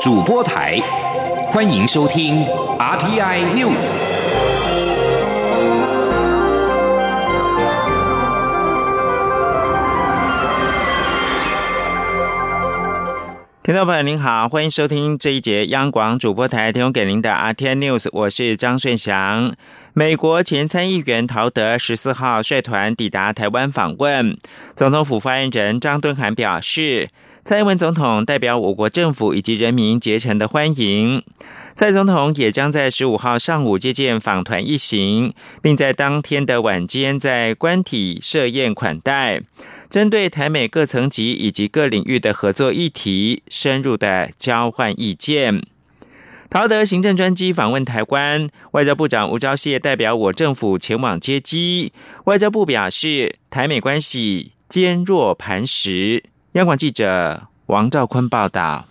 主播台，欢迎收听 RTI News。听众朋友您好，欢迎收听这一节央广主播台提供给您的 RTI News，我是张顺祥。美国前参议员陶德十四号率团抵达台湾访问，总统府发言人张敦涵表示。蔡英文总统代表我国政府以及人民竭诚的欢迎。蔡总统也将在十五号上午接见访团一行，并在当天的晚间在官邸设宴款待，针对台美各层级以及各领域的合作议题，深入的交换意见。陶德行政专机访问台湾，外交部长吴钊燮代表我政府前往接机。外交部表示，台美关系坚若磐石。央广记者王兆坤报道：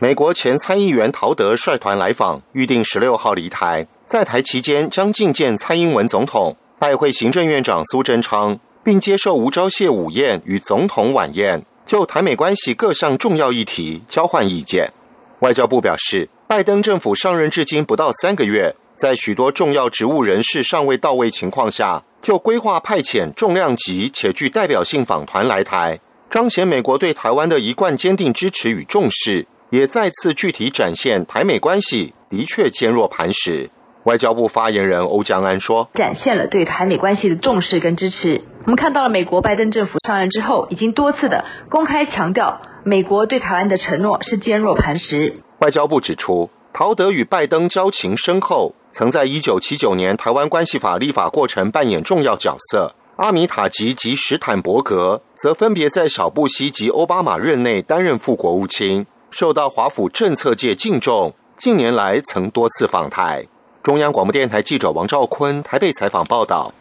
美国前参议员陶德率团来访，预定十六号离台。在台期间，将觐见蔡英文总统，拜会行政院长苏贞昌，并接受吴钊燮午宴与总统晚宴，就台美关系各项重要议题交换意见。外交部表示，拜登政府上任至今不到三个月，在许多重要职务人士尚未到位情况下，就规划派遣重量级且具代表性访团来台。彰显美国对台湾的一贯坚定支持与重视，也再次具体展现台美关系的确坚若磐石。外交部发言人欧江安说：“展现了对台美关系的重视跟支持。我们看到了美国拜登政府上任之后，已经多次的公开强调，美国对台湾的承诺是坚若磐石。”外交部指出，陶德与拜登交情深厚，曾在一九七九年台湾关系法立法过程扮演重要角色。阿米塔吉及史坦伯格则分别在小布希及奥巴马任内担任副国务卿，受到华府政策界敬重。近年来曾多次访台。中央广播电台记者王兆坤台北采访报道。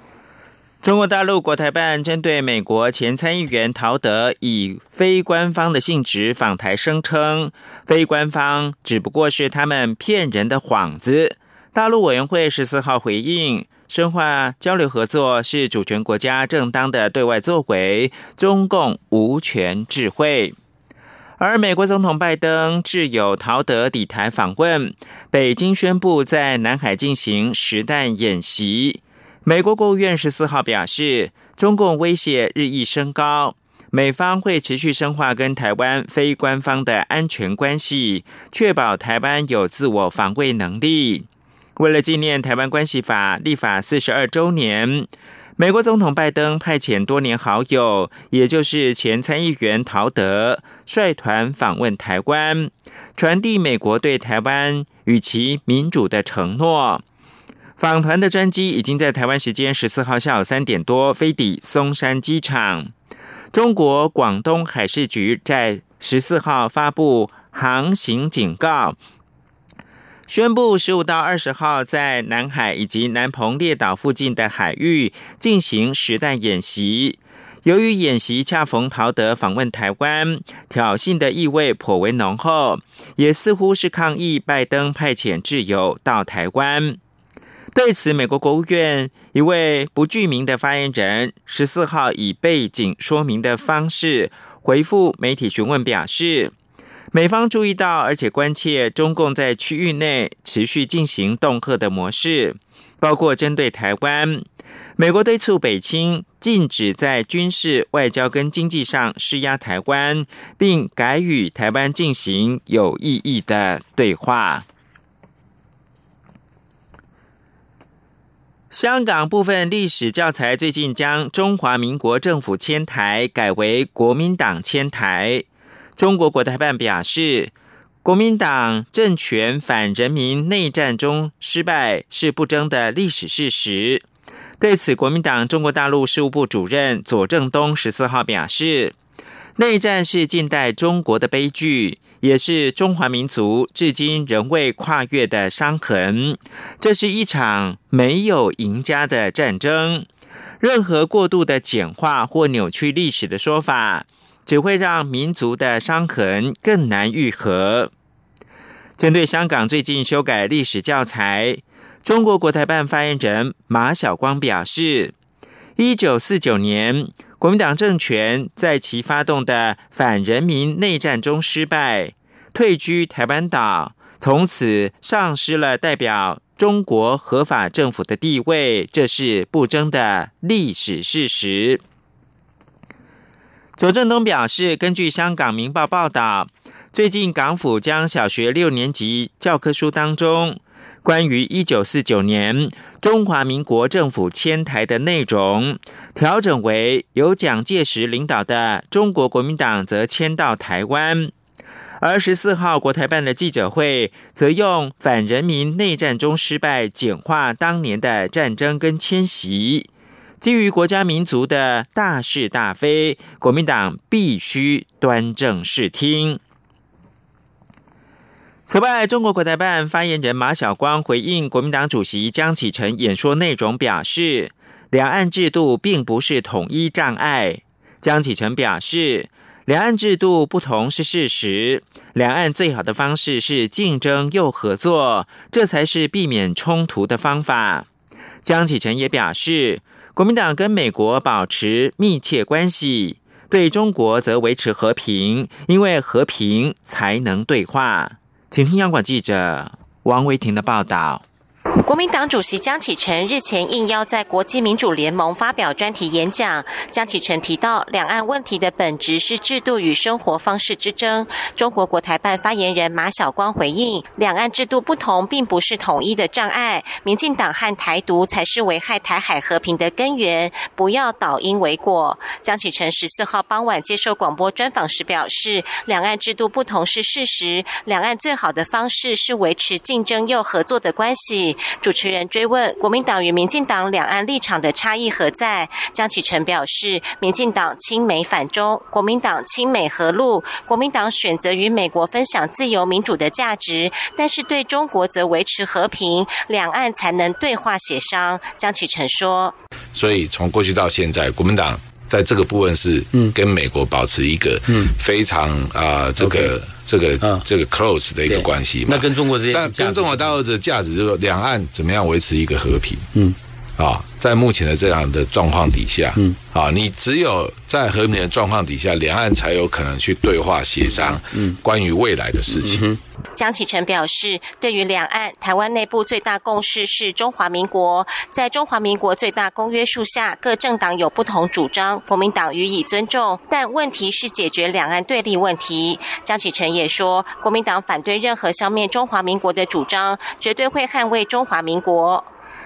中国大陆国台办针对美国前参议员陶德以非官方的性质访台，声称非官方只不过是他们骗人的幌子。大陆委员会十四号回应。深化交流合作是主权国家正当的对外作为，中共无权智慧。而美国总统拜登挚友陶德抵台访问，北京宣布在南海进行实弹演习。美国国务院十四号表示，中共威胁日益升高，美方会持续深化跟台湾非官方的安全关系，确保台湾有自我防卫能力。为了纪念《台湾关系法》立法四十二周年，美国总统拜登派遣多年好友，也就是前参议员陶德率团访问台湾，传递美国对台湾与其民主的承诺。访团的专机已经在台湾时间十四号下午三点多飞抵松山机场。中国广东海事局在十四号发布航行警告。宣布十五到二十号在南海以及南澎列岛附近的海域进行实弹演习。由于演习恰逢陶德访问台湾，挑衅的意味颇为浓厚，也似乎是抗议拜登派遣挚友到台湾。对此，美国国务院一位不具名的发言人十四号以背景说明的方式回复媒体询问，表示。美方注意到，而且关切中共在区域内持续进行恫吓的模式，包括针对台湾。美国敦促北京禁止在军事、外交跟经济上施压台湾，并改与台湾进行有意义的对话。香港部分历史教材最近将中华民国政府迁台改为国民党迁台。中国国台办表示，国民党政权反人民内战中失败是不争的历史事实。对此，国民党中国大陆事务部主任左正东十四号表示，内战是近代中国的悲剧，也是中华民族至今仍未跨越的伤痕。这是一场没有赢家的战争。任何过度的简化或扭曲历史的说法。只会让民族的伤痕更难愈合。针对香港最近修改历史教材，中国国台办发言人马晓光表示：，一九四九年国民党政权在其发动的反人民内战中失败，退居台湾岛，从此丧失了代表中国合法政府的地位，这是不争的历史事实。左正东表示，根据香港《明报》报道，最近港府将小学六年级教科书当中关于一九四九年中华民国政府迁台的内容，调整为由蒋介石领导的中国国民党则迁到台湾。而十四号国台办的记者会，则用反人民内战中失败简化当年的战争跟迁徙。基于国家民族的大是大非，国民党必须端正视听。此外，中国国台办发言人马晓光回应国民党主席江启臣演说内容表示，两岸制度并不是统一障碍。江启臣表示，两岸制度不同是事实，两岸最好的方式是竞争又合作，这才是避免冲突的方法。江启臣也表示。国民党跟美国保持密切关系，对中国则维持和平，因为和平才能对话。请听央广记者王维婷的报道。国民党主席江启臣日前应邀在国际民主联盟发表专题演讲。江启臣提到，两岸问题的本质是制度与生活方式之争。中国国台办发言人马晓光回应，两岸制度不同，并不是统一的障碍。民进党和台独才是危害台海和平的根源，不要倒因为果。江启臣十四号傍晚接受广播专访时表示，两岸制度不同是事实，两岸最好的方式是维持竞争又合作的关系。主持人追问国民党与民进党两岸立场的差异何在？江启臣表示，民进党亲美反中，国民党亲美和陆。国民党选择与美国分享自由民主的价值，但是对中国则维持和平，两岸才能对话协商。江启臣说：“所以从过去到现在，国民党在这个部分是嗯跟美国保持一个嗯非常啊这个。”这个这个 close 的一个关系嘛，那跟中国之间，但跟中国大陆的价值就是说，两岸怎么样维持一个和平？嗯，啊，在目前的这样的状况底下，嗯，啊，你只有。在和平的状况底下，两岸才有可能去对话协商，嗯，关于未来的事情。江启臣表示，对于两岸，台湾内部最大共识是中华民国，在中华民国最大公约数下，各政党有不同主张，国民党予以尊重，但问题是解决两岸对立问题。江启臣也说，国民党反对任何消灭中华民国的主张，绝对会捍卫中华民国。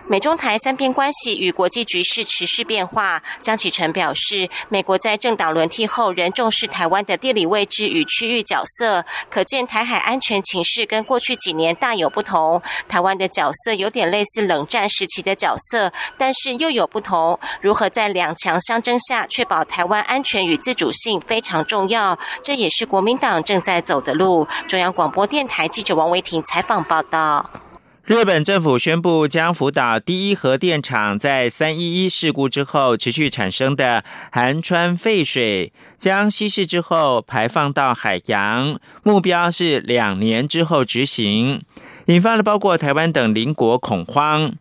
美中台三边关系与国际局势持续变化。江启臣表示，美国在政党轮替后仍重视台湾的地理位置与区域角色，可见台海安全情势跟过去几年大有不同。台湾的角色有点类似冷战时期的角色，但是又有不同。如何在两强相争下确保台湾安全与自主性非常重要，这也是国民党正在走的路。中央广播电台记者王维婷采访报道。日本政府宣布，将福岛第一核电厂在三一一事故之后持续产生的含川废水，将稀释之后排放到海洋，目标是两年之后执行，引发了包括台湾等邻国恐慌。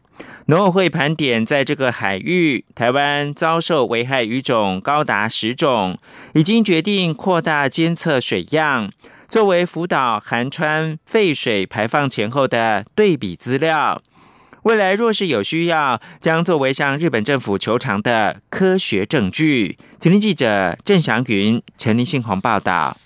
农委会盘点，在这个海域，台湾遭受危害鱼种高达十种，已经决定扩大监测水样。作为福岛含川废水排放前后的对比资料，未来若是有需要，将作为向日本政府求偿的科学证据。请听记者郑祥云、陈林信宏报道。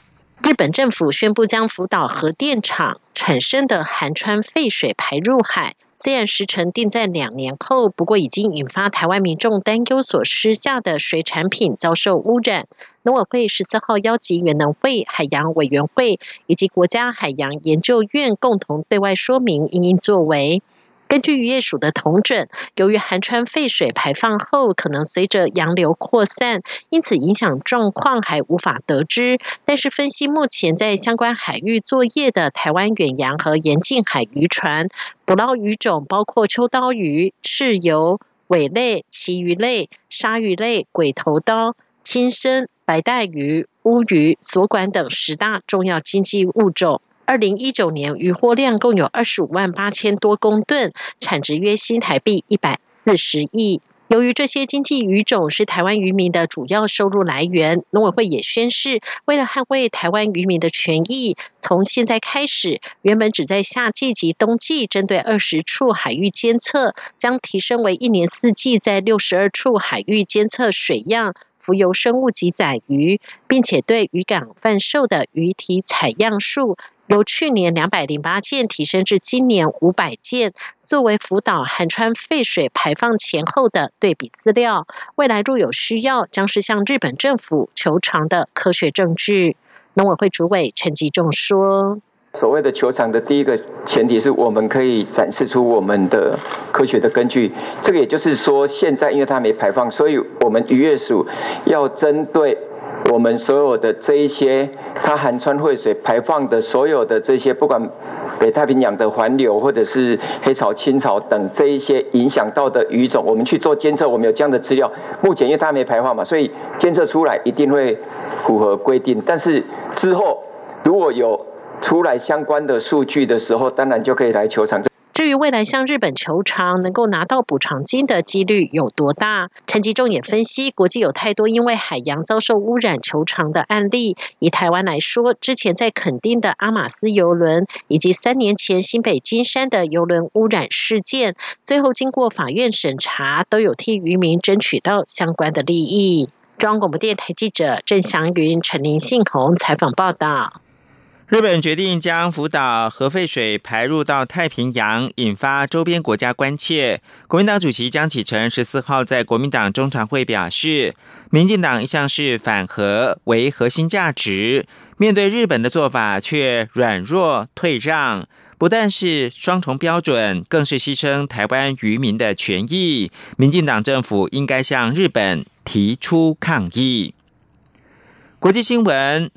日本政府宣布将福岛核电厂产生的含川废水排入海，虽然时程定在两年后，不过已经引发台湾民众担忧，所施下的水产品遭受污染。农委会十四号邀集原能会、海洋委员会以及国家海洋研究院共同对外说明应应作为。根据渔业署的统整，由于寒川废水排放后可能随着洋流扩散，因此影响状况还无法得知。但是分析目前在相关海域作业的台湾远洋和沿近海渔船，捕捞鱼种包括秋刀鱼、赤鱿、尾类、旗鱼类、鲨鱼类、鬼头刀、青身、白带鱼、乌鱼、锁管等十大重要经济物种。二零一九年渔获量共有二十五万八千多公吨，产值约新台币一百四十亿。由于这些经济鱼种是台湾渔民的主要收入来源，农委会也宣示，为了捍卫台湾渔民的权益，从现在开始，原本只在夏季及冬季针对二十处海域监测，将提升为一年四季在六十二处海域监测水样、浮游生物及载鱼，并且对渔港贩售的鱼体采样数。由去年两百零八件提升至今年五百件，作为福岛含川废水排放前后的对比资料。未来若有需要，将是向日本政府求偿的科学证据。农委会主委陈吉仲说：“所谓的球场的第一个前提是我们可以展示出我们的科学的根据。这个也就是说，现在因为它没排放，所以我们渔业署要针对。”我们所有的这一些，它含川汇水排放的所有的这些，不管北太平洋的环流或者是黑潮、青潮等这一些影响到的鱼种，我们去做监测，我们有这样的资料。目前因为它没排放嘛，所以监测出来一定会符合规定。但是之后如果有出来相关的数据的时候，当然就可以来球场。至于未来向日本求偿能够拿到补偿金的几率有多大？陈吉仲也分析，国际有太多因为海洋遭受污染求偿的案例。以台湾来说，之前在垦丁的阿马斯游轮，以及三年前新北金山的游轮污染事件，最后经过法院审查，都有替渔民争取到相关的利益。中央广播电台记者郑祥云、陈林信宏采访报道。日本决定将福岛核废水排入到太平洋，引发周边国家关切。国民党主席江启臣十四号在国民党中常会表示，民进党一向是反核为核心价值，面对日本的做法却软弱退让，不但是双重标准，更是牺牲台湾渔民的权益。民进党政府应该向日本提出抗议。国际新闻。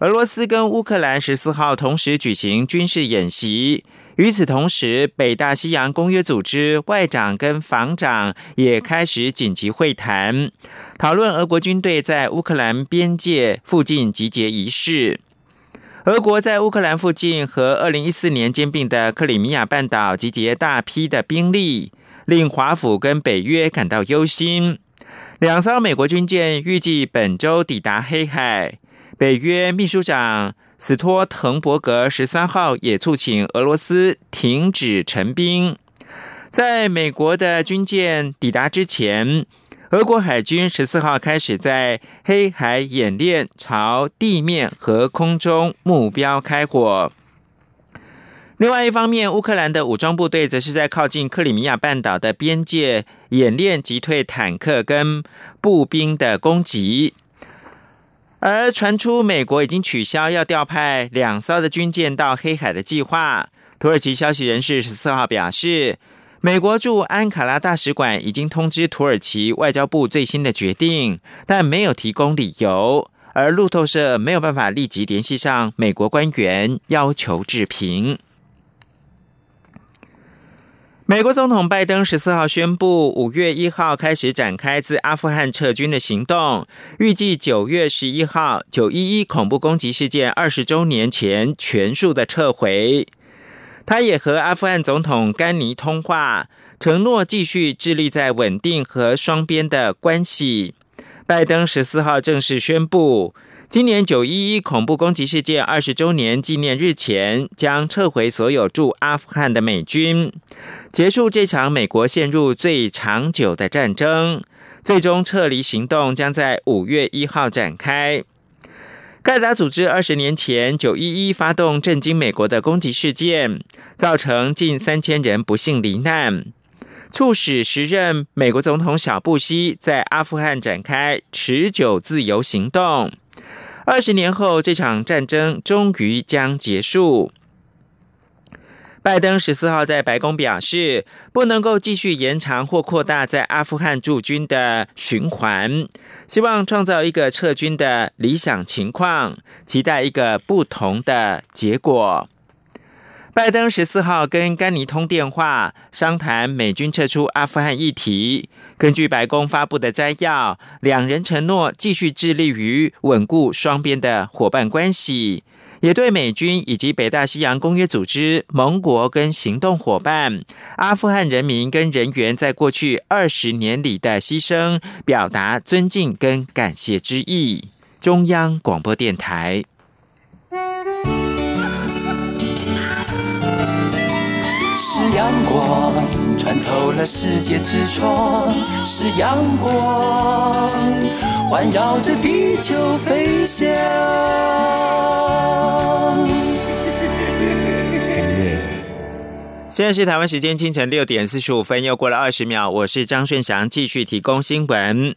俄罗斯跟乌克兰十四号同时举行军事演习。与此同时，北大西洋公约组织外长跟防长也开始紧急会谈，讨论俄国军队在乌克兰边界附近集结一事。俄国在乌克兰附近和二零一四年兼并的克里米亚半岛集结大批的兵力，令华府跟北约感到忧心。两艘美国军舰预计本周抵达黑海。北约秘书长斯托滕伯格十三号也促请俄罗斯停止陈兵。在美国的军舰抵达之前，俄国海军十四号开始在黑海演练，朝地面和空中目标开火。另外一方面，乌克兰的武装部队则是在靠近克里米亚半岛的边界演练击退坦克跟步兵的攻击。而传出美国已经取消要调派两艘的军舰到黑海的计划。土耳其消息人士十四号表示，美国驻安卡拉大使馆已经通知土耳其外交部最新的决定，但没有提供理由。而路透社没有办法立即联系上美国官员，要求置评。美国总统拜登十四号宣布，五月一号开始展开自阿富汗撤军的行动，预计九月十一号九一一恐怖攻击事件二十周年前全数的撤回。他也和阿富汗总统甘尼通话，承诺继续致力在稳定和双边的关系。拜登十四号正式宣布。今年九一一恐怖攻击事件二十周年纪念日前，将撤回所有驻阿富汗的美军，结束这场美国陷入最长久的战争。最终撤离行动将在五月一号展开。盖达组织二十年前九一一发动震惊美国的攻击事件，造成近三千人不幸罹难，促使时任美国总统小布希在阿富汗展开持久自由行动。二十年后，这场战争终于将结束。拜登十四号在白宫表示，不能够继续延长或扩大在阿富汗驻军的循环，希望创造一个撤军的理想情况，期待一个不同的结果。拜登十四号跟甘尼通电话，商谈美军撤出阿富汗议题。根据白宫发布的摘要，两人承诺继续致力于稳固双边的伙伴关系，也对美军以及北大西洋公约组织盟国跟行动伙伴、阿富汗人民跟人员在过去二十年里的牺牲，表达尊敬跟感谢之意。中央广播电台。光穿透了世界之窗，是阳光环绕着地球飞翔。现在是台湾时间清晨六点四十五分，又过了二十秒，我是张顺祥，继续提供新闻。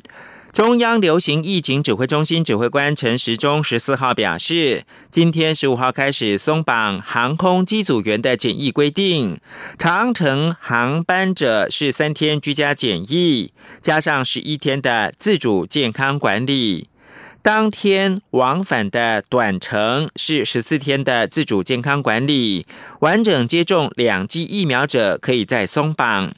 中央流行疫情指挥中心指挥官陈时中十四号表示，今天十五号开始松绑航空机组员的检疫规定，长程航班者是三天居家检疫，加上十一天的自主健康管理；当天往返的短程是十四天的自主健康管理，完整接种两剂疫苗者可以再松绑。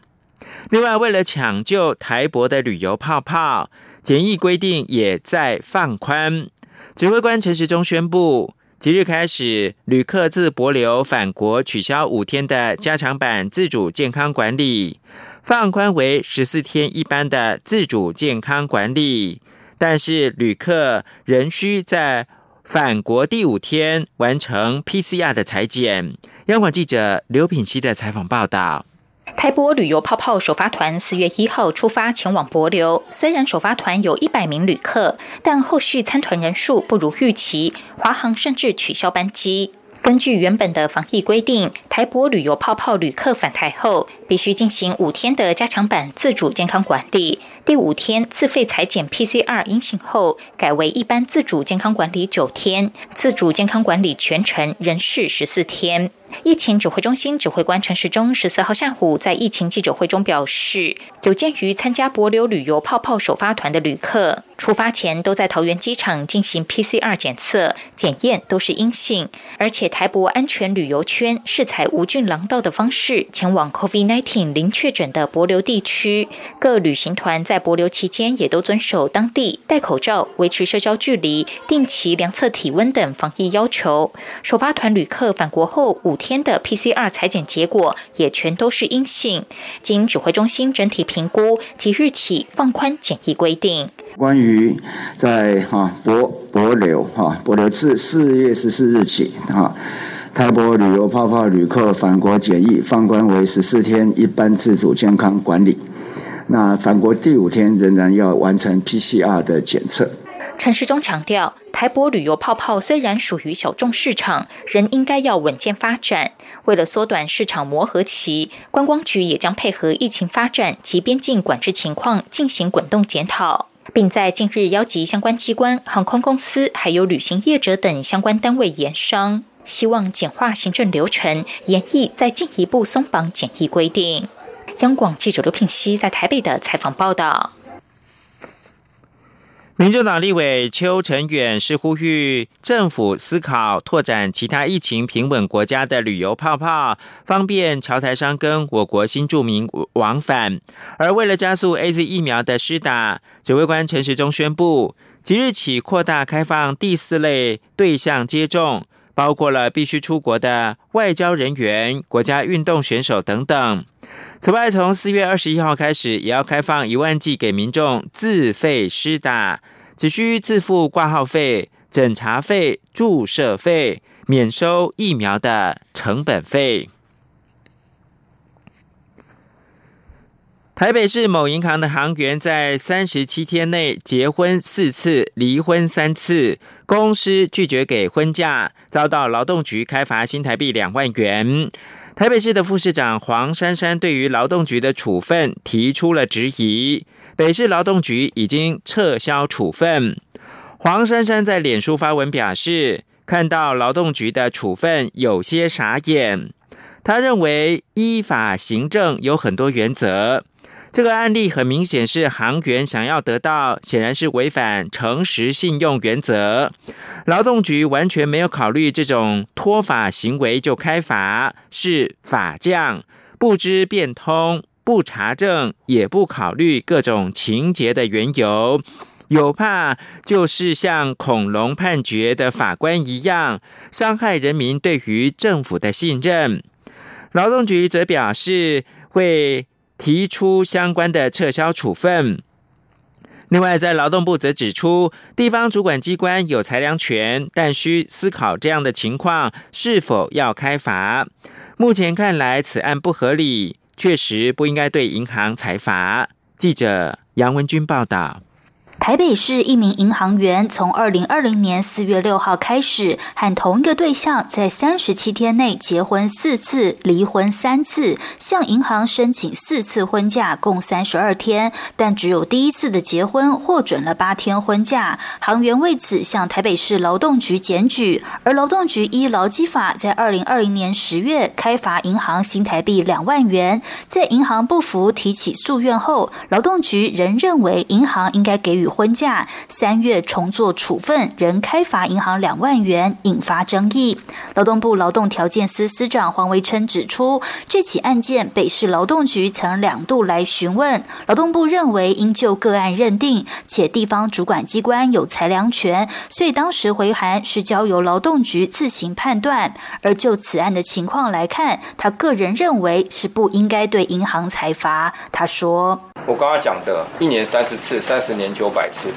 另外，为了抢救台博的旅游泡泡。检疫规定也在放宽。指挥官陈时中宣布，即日开始，旅客自博流返国取消五天的加强版自主健康管理，放宽为十四天一般的自主健康管理。但是，旅客仍需在返国第五天完成 PCR 的裁剪。央广记者刘品希的采访报道。台博旅游泡泡首发团四月一号出发前往博流，虽然首发团有一百名旅客，但后续参团人数不如预期，华航甚至取消班机。根据原本的防疫规定，台博旅游泡泡旅客返台后，必须进行五天的加强版自主健康管理。第五天自费裁剪 PCR 阴性后，改为一般自主健康管理九天，自主健康管理全程仍是十四天。疫情指挥中心指挥官陈时中十四号下午在疫情记者会中表示，有鉴于参加博流旅游泡泡首发团的旅客出发前都在桃园机场进行 PCR 检测，检验都是阴性，而且台博安全旅游圈是采无菌廊道的方式前往 COVID-19 挺零确诊的博流地区，各旅行团在博流期间也都遵守当地戴口罩、维持社交距离、定期量测体温等防疫要求。首发团旅客返国后五。天的 PCR 裁剪结果也全都是阴性，经指挥中心整体评估，即日起放宽检疫规定。关于在哈博博流哈博流自四月十四日起哈，台博旅游泡泡旅客返国检疫放宽为十四天一般自主健康管理，那返国第五天仍然要完成 PCR 的检测。陈世忠强调，台博旅游泡泡虽然属于小众市场，仍应该要稳健发展。为了缩短市场磨合期，观光局也将配合疫情发展及边境管制情况进行滚动检讨，并在近日邀集相关机关、航空公司还有旅行业者等相关单位研商，希望简化行政流程，严议再进一步松绑检疫规定。央广记者刘品熙在台北的采访报道。民进党立委邱成远是呼吁政府思考拓展其他疫情平稳国家的旅游泡泡，方便侨台商跟我国新住民往返。而为了加速 A Z 疫苗的施打，指挥官陈时中宣布，即日起扩大开放第四类对象接种，包括了必须出国的外交人员、国家运动选手等等。此外，从四月二十一号开始，也要开放一万剂给民众自费施打，只需自付挂号费、诊查费、注射费，免收疫苗的成本费。台北市某银行的行员在三十七天内结婚四次、离婚三次，公司拒绝给婚假，遭到劳动局开罚新台币两万元。台北市的副市长黄珊珊对于劳动局的处分提出了质疑，北市劳动局已经撤销处分。黄珊珊在脸书发文表示，看到劳动局的处分有些傻眼。他认为依法行政有很多原则。这个案例很明显是行员想要得到，显然是违反诚实信用原则。劳动局完全没有考虑这种脱法行为就开罚，是法匠不知变通，不查证，也不考虑各种情节的缘由。有怕就是像恐龙判决的法官一样，伤害人民对于政府的信任。劳动局则表示会提出相关的撤销处分。另外，在劳动部则指出，地方主管机关有裁量权，但需思考这样的情况是否要开罚。目前看来，此案不合理，确实不应该对银行裁罚。记者杨文军报道。台北市一名银行员从二零二零年四月六号开始，和同一个对象在三十七天内结婚四次，离婚三次，向银行申请四次婚假，共三十二天，但只有第一次的结婚获准了八天婚假。行员为此向台北市劳动局检举，而劳动局依劳基法，在二零二零年十月开罚银行新台币两万元。在银行不服提起诉愿后，劳动局仍认为银行应该给予。婚假三月重做处分，仍开罚银行两万元，引发争议。劳动部劳动条件司司长黄维琛指出，这起案件北市劳动局曾两度来询问，劳动部认为应就个案认定，且地方主管机关有裁量权，所以当时回函是交由劳动局自行判断。而就此案的情况来看，他个人认为是不应该对银行裁罚。他说：“我刚刚讲的，一年三十次，三十年九百。”百次，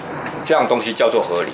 这样东西叫做合理。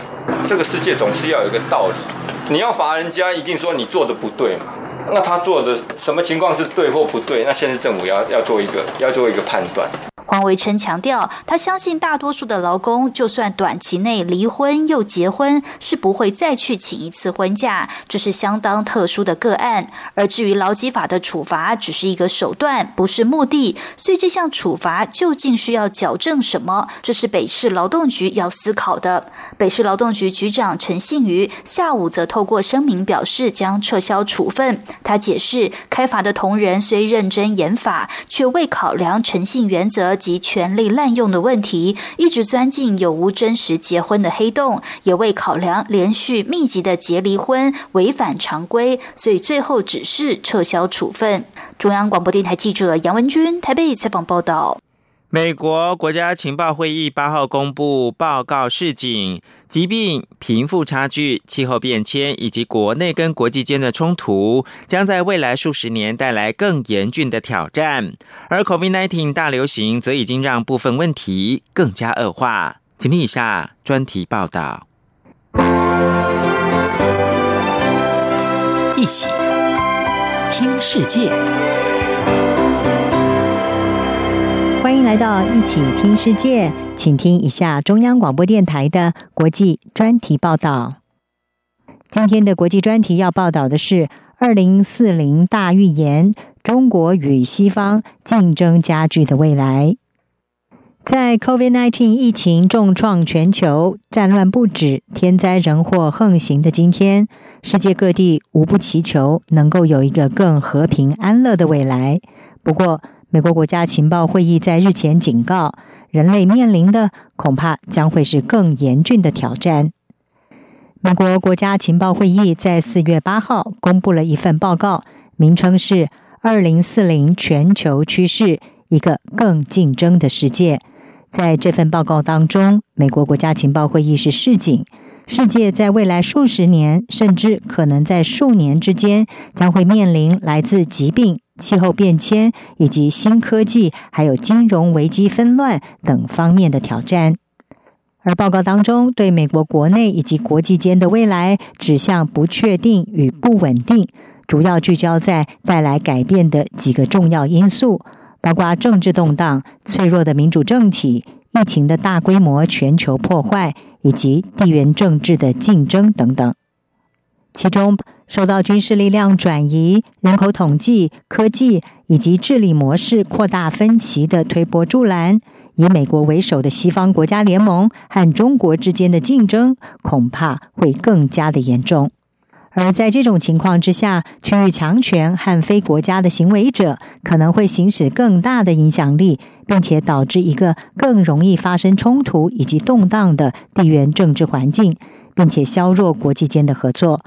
这个世界总是要有一个道理。你要罚人家，一定说你做的不对嘛。那他做的什么情况是对或不对？那现在政府要要做一个要做一个判断。黄维琛强调，他相信大多数的劳工，就算短期内离婚又结婚，是不会再去请一次婚假，这是相当特殊的个案。而至于劳基法的处罚，只是一个手段，不是目的。所以这项处罚究竟是要矫正什么？这是北市劳动局要思考的。北市劳动局局长陈信瑜下午则透过声明表示，将撤销处分。他解释，开罚的同仁虽认真严法，却未考量诚信原则。及权力滥用的问题，一直钻进有无真实结婚的黑洞，也未考量连续密集的结离婚违反常规，所以最后只是撤销处分。中央广播电台记者杨文君台北采访报道。美国国家情报会议八号公布报告示警，疾病、贫富差距、气候变迁以及国内跟国际间的冲突，将在未来数十年带来更严峻的挑战。而 COVID-19 大流行则已经让部分问题更加恶化。请听以下专题报道。一起听世界。迎来到一起听世界，请听一下中央广播电台的国际专题报道。今天的国际专题要报道的是二零四零大预言：中国与西方竞争加剧的未来。在 COVID-19 疫情重创全球、战乱不止、天灾人祸横行的今天，世界各地无不祈求能够有一个更和平安乐的未来。不过，美国国家情报会议在日前警告，人类面临的恐怕将会是更严峻的挑战。美国国家情报会议在四月八号公布了一份报告，名称是《二零四零全球趋势：一个更竞争的世界》。在这份报告当中，美国国家情报会议是示警，世界在未来数十年，甚至可能在数年之间，将会面临来自疾病。气候变迁以及新科技，还有金融危机纷乱等方面的挑战。而报告当中对美国国内以及国际间的未来指向不确定与不稳定，主要聚焦在带来改变的几个重要因素，包括政治动荡、脆弱的民主政体、疫情的大规模全球破坏以及地缘政治的竞争等等。其中，受到军事力量转移、人口统计、科技以及治理模式扩大分歧的推波助澜，以美国为首的西方国家联盟和中国之间的竞争恐怕会更加的严重。而在这种情况之下，区域强权和非国家的行为者可能会行使更大的影响力，并且导致一个更容易发生冲突以及动荡的地缘政治环境，并且削弱国际间的合作。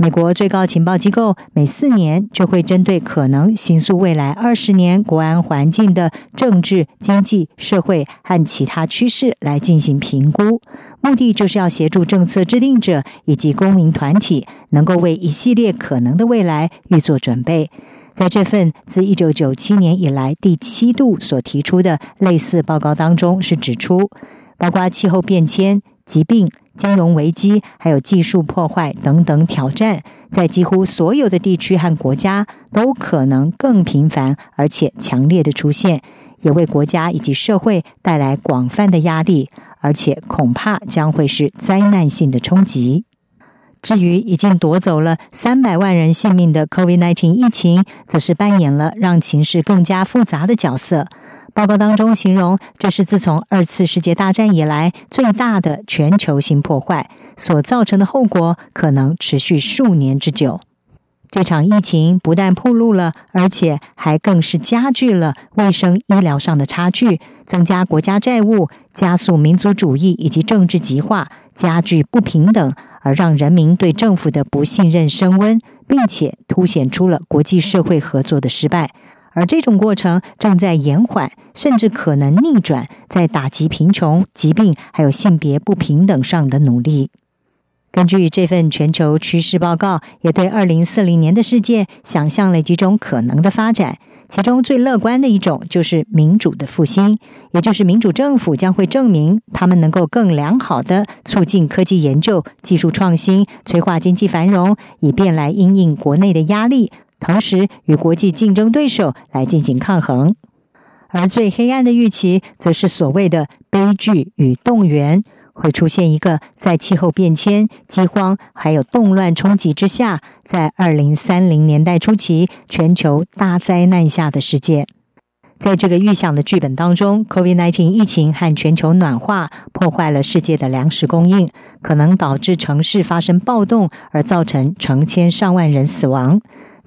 美国最高情报机构每四年就会针对可能形塑未来二十年国安环境的政治、经济、社会和其他趋势来进行评估，目的就是要协助政策制定者以及公民团体能够为一系列可能的未来预做准备。在这份自一九九七年以来第七度所提出的类似报告当中，是指出，包括气候变迁、疾病。金融危机、还有技术破坏等等挑战，在几乎所有的地区和国家都可能更频繁而且强烈的出现，也为国家以及社会带来广泛的压力，而且恐怕将会是灾难性的冲击。至于已经夺走了三百万人性命的 COVID-19 疫情，则是扮演了让情势更加复杂的角色。报告当中形容，这是自从二次世界大战以来最大的全球性破坏，所造成的后果可能持续数年之久。这场疫情不但暴露了，而且还更是加剧了卫生医疗上的差距，增加国家债务，加速民族主义以及政治极化，加剧不平等，而让人民对政府的不信任升温，并且凸显出了国际社会合作的失败。而这种过程正在延缓，甚至可能逆转，在打击贫穷、疾病还有性别不平等上的努力。根据这份全球趋势报告，也对二零四零年的世界想象了几种可能的发展。其中最乐观的一种就是民主的复兴，也就是民主政府将会证明他们能够更良好的促进科技研究、技术创新，催化经济繁荣，以便来应应国内的压力。同时，与国际竞争对手来进行抗衡，而最黑暗的预期，则是所谓的悲剧与动员，会出现一个在气候变迁、饥荒还有动乱冲击之下，在二零三零年代初期全球大灾难下的世界。在这个预想的剧本当中，COVID-19 疫情和全球暖化破坏了世界的粮食供应，可能导致城市发生暴动，而造成成千上万人死亡。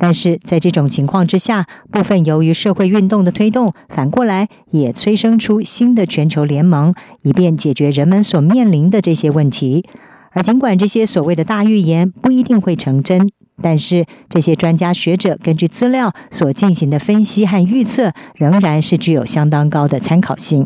但是在这种情况之下，部分由于社会运动的推动，反过来也催生出新的全球联盟，以便解决人们所面临的这些问题。而尽管这些所谓的大预言不一定会成真，但是这些专家学者根据资料所进行的分析和预测，仍然是具有相当高的参考性。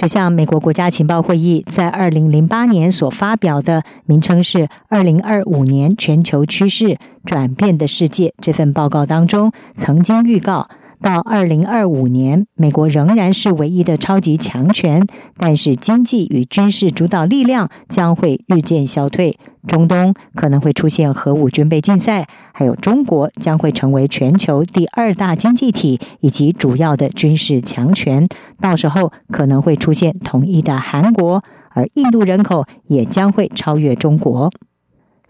就像美国国家情报会议在二零零八年所发表的，名称是《二零二五年全球趋势转变的世界》这份报告当中，曾经预告。到二零二五年，美国仍然是唯一的超级强权，但是经济与军事主导力量将会日渐消退。中东可能会出现核武军备竞赛，还有中国将会成为全球第二大经济体以及主要的军事强权。到时候可能会出现统一的韩国，而印度人口也将会超越中国。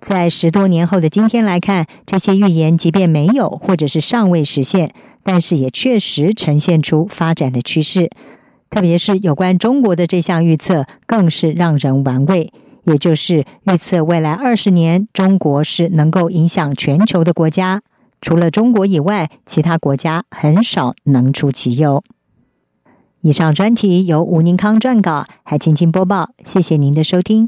在十多年后的今天来看，这些预言即便没有或者是尚未实现。但是也确实呈现出发展的趋势，特别是有关中国的这项预测，更是让人玩味。也就是预测未来二十年，中国是能够影响全球的国家，除了中国以外，其他国家很少能出其右。以上专题由吴宁康撰稿，还请请播报。谢谢您的收听。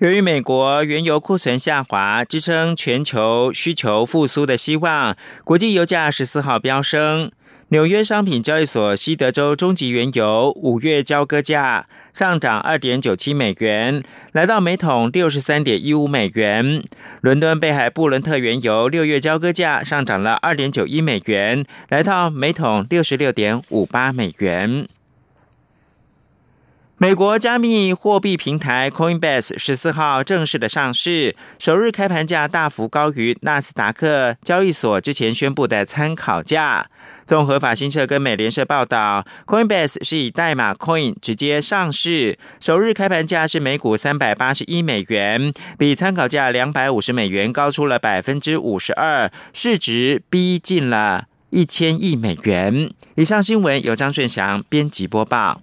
由于美国原油库存下滑，支撑全球需求复苏的希望，国际油价十四号飙升。纽约商品交易所西德州中级原油五月交割价上涨二点九七美元，来到每桶六十三点一五美元。伦敦北海布伦特原油六月交割价上涨了二点九一美元，来到每桶六十六点五八美元。美国加密货币平台 Coinbase 十四号正式的上市，首日开盘价大幅高于纳斯达克交易所之前宣布的参考价。综合法新社跟美联社报道，Coinbase 是以代码 Coin 直接上市，首日开盘价是每股三百八十一美元，比参考价两百五十美元高出了百分之五十二，市值逼近了一千亿美元。以上新闻由张顺祥编辑播报。